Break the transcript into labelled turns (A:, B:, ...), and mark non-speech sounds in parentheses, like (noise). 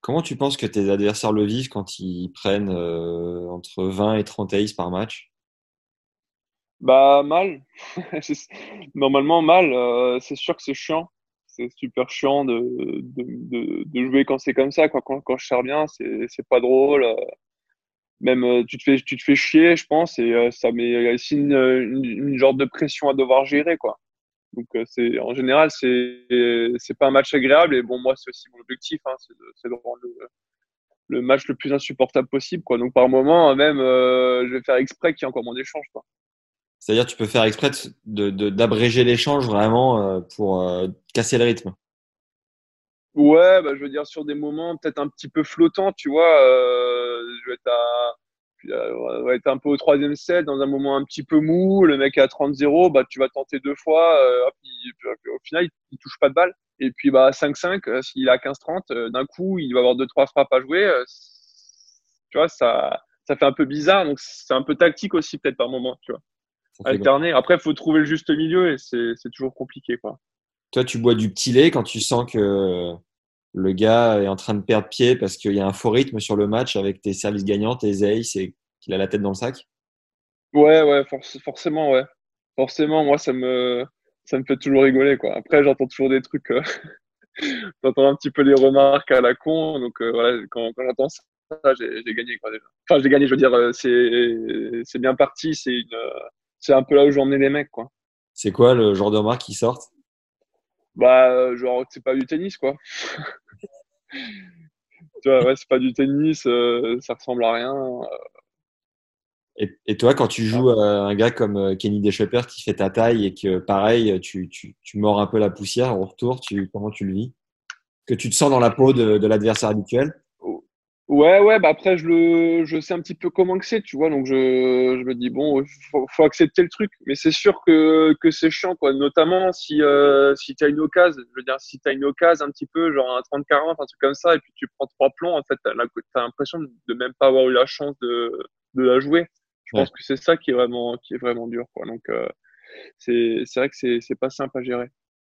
A: Comment tu penses que tes adversaires le vivent quand ils prennent euh, entre 20 et 30 aces par match?
B: Bah mal. (laughs) Normalement mal. Euh, c'est sûr que c'est chiant. C'est super chiant de, de, jouer quand c'est comme ça. Quand, quand, quand je sers bien, c'est pas drôle. Euh, même tu te fais tu te fais chier je pense et ça met aussi une, une, une, genre de pression à devoir gérer quoi donc euh, c'est en général c'est c'est pas un match agréable et bon moi c'est aussi mon objectif hein, c'est de, de rendre le, le, match le plus insupportable possible quoi donc par moment même je vais faire exprès qu'il y ait encore moins d'échanges quoi
A: c'est-à-dire tu peux faire exprès de d'abréger l'échange vraiment pour casser le rythme
B: Ouais, bah, je veux dire sur des moments peut-être un petit peu flottants, tu vois. Euh, je vais être, à, euh, va être un peu au troisième set, dans un moment un petit peu mou. Le mec est à 30-0, bah, tu vas tenter deux fois. Euh, hop, il, au final, il, il, touche pas de balle. Et puis bah 5-5, euh, s'il a 15-30, euh, d'un coup, il va avoir deux trois frappes à jouer. Euh, tu vois, ça, ça fait un peu bizarre. Donc c'est un peu tactique aussi peut-être par moment, tu vois. Alterner. Après, il faut trouver le juste milieu et c'est toujours compliqué, quoi.
A: Toi, tu bois du petit lait quand tu sens que le gars est en train de perdre pied parce qu'il y a un faux rythme sur le match avec tes services gagnants, tes aces et qu'il a la tête dans le sac
B: Ouais, ouais, forcément, ouais. Forcément, moi, ça me, ça me fait toujours rigoler, quoi. Après, j'entends toujours des trucs, euh... (laughs) j'entends un petit peu les remarques à la con, donc euh, voilà, quand, quand j'entends ça, j'ai gagné, quoi, déjà. Enfin, j'ai gagné, je veux dire, euh, c'est bien parti, c'est une, c'est un peu là où j'emmène les mecs, quoi.
A: C'est quoi le genre de remarques qui sortent
B: bah, genre, c'est pas du tennis, quoi. (laughs) tu vois, ouais, c'est pas du tennis, euh, ça ressemble à rien.
A: Et, et, toi, quand tu joues à un gars comme euh, Kenny Deschepper qui fait ta taille et que, pareil, tu, tu, tu mords un peu la poussière au retour, tu, comment tu le vis? Que tu te sens dans la peau de, de l'adversaire habituel?
B: Ouais, ouais, bah après, je le, je sais un petit peu comment que c'est, tu vois, donc je, je me dis, bon, faut, faut accepter le truc, mais c'est sûr que, que c'est chiant, quoi, notamment si, euh, si tu as une occasion, je veux dire, si tu as une occasion un petit peu, genre un 30-40, un truc comme ça, et puis tu prends trois plombs, en fait, tu as l'impression de même pas avoir eu la chance de, de la jouer. Je pense que c'est ça qui est vraiment, qui est vraiment dur, quoi, donc, euh, c'est, c'est vrai que c'est, c'est pas simple à gérer.